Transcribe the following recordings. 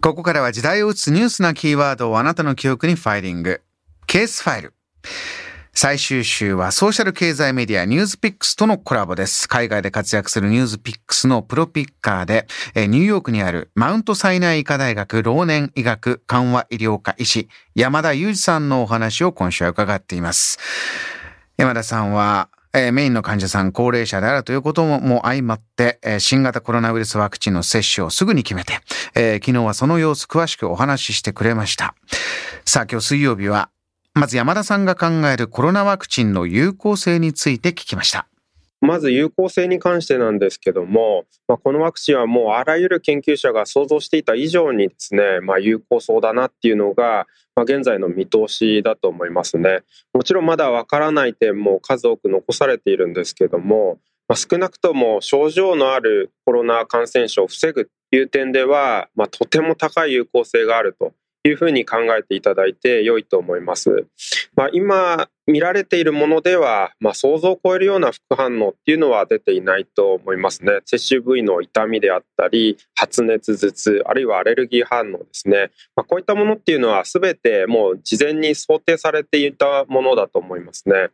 ここからは時代を映すニュースなキーワードをあなたの記憶にファイリング。ケースファイル。最終週はソーシャル経済メディアニュースピックスとのコラボです。海外で活躍するニュースピックスのプロピッカーで、ニューヨークにあるマウントサイナイ医科大学老年医学緩和医療科医師山田裕二さんのお話を今週は伺っています。山田さんは、えーメインの患者さん、高齢者であるということもも相まって、えー新型コロナウイルスワクチンの接種をすぐに決めて、えー昨日はその様子詳しくお話ししてくれました。さあ今日水曜日は、まず山田さんが考えるコロナワクチンの有効性について聞きました。まず有効性に関してなんですけども、まあ、このワクチンはもうあらゆる研究者が想像していた以上にですね、まあ、有効そうだなっていうのが、まあ、現在の見通しだと思いますね。もちろんまだわからない点も数多く残されているんですけども、まあ、少なくとも症状のあるコロナ感染症を防ぐという点では、まあ、とても高い有効性があるというふうに考えていただいて良いと思います。まあ、今見られているものでは、まあ、想像を超えるような副反応っていうのは出ていないと思いますね。接種部位の痛みであったり、発熱、頭痛、あるいはアレルギー反応ですね。まあ、こういったものっていうのは全てもう事前に想定されていたものだと思いますね。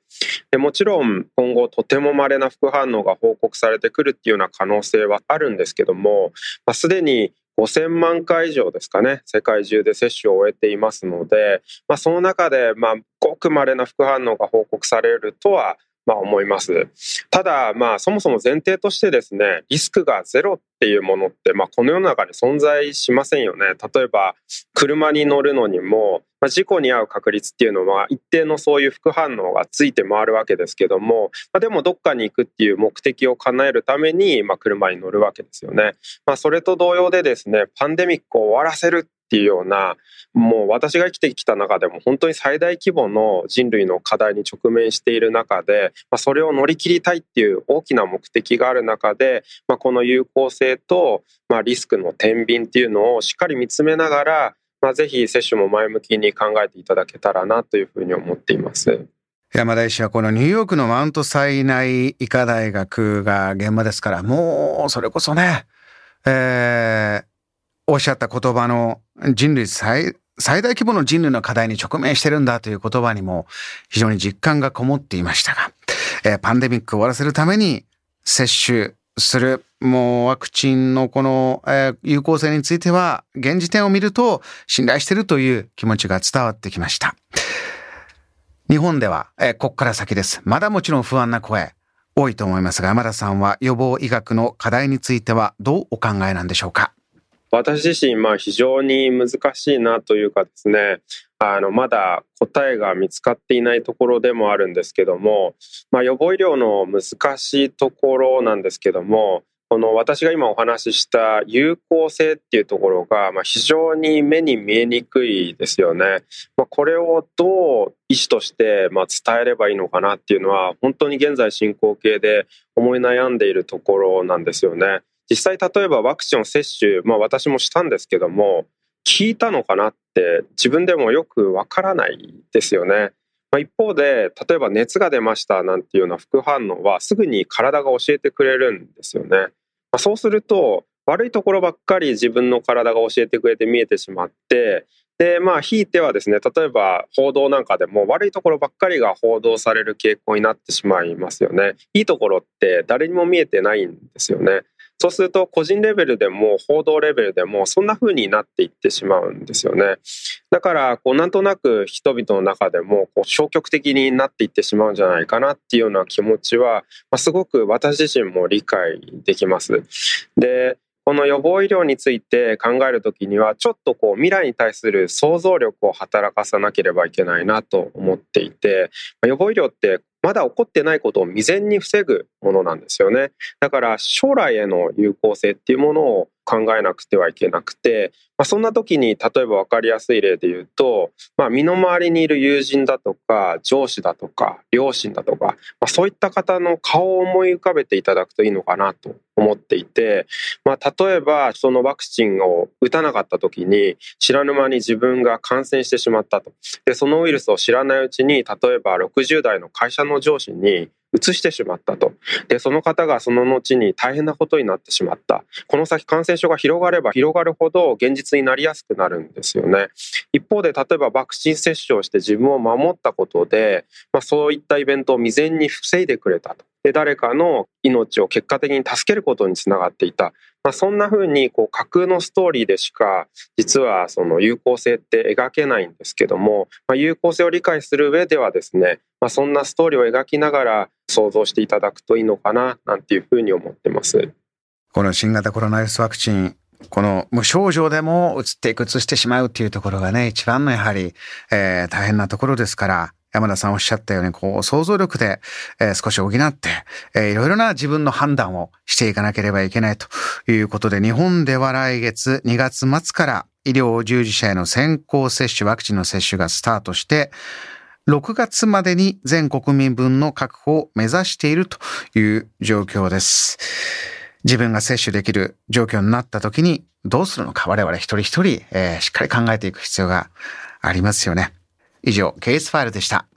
でもちろん今後とても稀な副反応が報告されてくるっていうような可能性はあるんですけども、まあ、すでに5000万回以上ですかね、世界中で接種を終えていますので、まあ、その中で、まあ、ごく稀な副反応が報告されるとは、まあ、思います。ただ、まあ、そもそも前提としてですね、リスクがゼロっていうものって、まあ、この世の中に存在しませんよね。例えば、車に乗るのにも、まあ、事故に遭う確率っていうのは一定のそういう副反応がついて回るわけですけども、まあ、でもどっかに行くっていう目的を叶えるために、まあ、車に乗るわけですよね。まあ、それと同様でですね、パンデミックを終わらせるっていうような、もう私が生きてきた中でも本当に最大規模の人類の課題に直面している中で、まあ、それを乗り切りたいっていう大きな目的がある中で、まあ、この有効性と、まあ、リスクの天秤っていうのをしっかり見つめながら、まあ、ぜひ接種も前向きに考えていただけたらなというふうに思っています。山田医師はこのニューヨークのマウントサイナイ医科大学が現場ですから、もうそれこそね、えー、おっしゃった言葉の人類最最大規模の人類の課題に直面してるんだという言葉にも非常に実感がこもっていましたが、えーパンデミックを終わらせるために接種する、もうワクチンのこの、えー有効性については、現時点を見ると信頼してるという気持ちが伝わってきました。日本では、えーここから先です。まだもちろん不安な声、多いと思いますが、山田さんは予防医学の課題についてはどうお考えなんでしょうか？私自身、まあ、非常に難しいなというかですね、あの、まだ答えが見つかっていないところでもあるんですけども、まあ、予防医療の難しいところなんですけども、この私が今お話しした有効性っていうところが、まあ、非常に目に見えにくいですよね。まあ、これをどう医師としてま伝えればいいのかなっていうのは、本当に現在進行形で思い悩んでいるところなんですよね。実際例えばワクチンを接種、まあ、私もしたんですけども効いたのかなって自分でもよくわからないですよね。まあ、一方で例えば熱が出ましたなんていうような副反応はすぐに体が教えてくれるんですよね。まあ、そうすると悪いところばっかり自分の体が教えてくれて見えてしまってでまあひいてはですね例えば報道なんかでも悪いところばっかりが報道される傾向になってしまいますよね。いいところって誰にも見えてないんですよね。そうすると個人レベルでも報道レベルでもそんな風になっていってしまうんですよね。だからこうなんとなく人々の中でもこう消極的になっていってしまうんじゃないかなっていうような気持ちは、ま、すごく私自身も理解できます。でこの予防医療について考えるときにはちょっとこう未来に対する想像力を働かさなければいけないなと思っていて予防医療ってまだ起こってないことを未然に防ぐものなんですよね。だから将来への有効性っていうものを考えなくてはいけなくて、まあ、そんな時に例えば分かりやすい例で言うと、まあ、身の回りにいる友人だとか上司だとか両親だとか、まあ、そういった方の顔を思い浮かべていただくといいのかなと思っていて、まあ、例えばそのワクチンを打たなかった時に知らぬ間に自分が感染してしまったとでそのウイルスを知らないうちに例えば60代の会社のの上司に移してしまったと。で、その方がその後に大変なことになってしまった。この先感染症が広がれば広がるほど現実になりやすくなるんですよね。一方で、例えばワクチン接種をして自分を守ったことで、まあ、そういったイベントを未然に防いでくれたと。で、誰かの命を結果的に助けることにつながっていた。まあ、そんな風にこう架空のストーリーでしか実はその有効性って描けないんですけども、まあ、有効性を理解する上ではですね、まあ、そんなストーリーを描きながら想像していただくといいのかななんていうふうに思ってます。この新型コロナウイルスワクチンこの無症状でも移っていく、移してしまうっていうところがね、一番のやはり、えー、大変なところですから、山田さんおっしゃったように、こう、想像力で、え、少し補って、え、いろいろな自分の判断をしていかなければいけないということで、日本では来月2月末から医療従事者への先行接種、ワクチンの接種がスタートして、6月までに全国民分の確保を目指しているという状況です。自分が接種できる状況になった時にどうするのか我々一人一人、えー、しっかり考えていく必要がありますよね。以上、ケースファイルでした。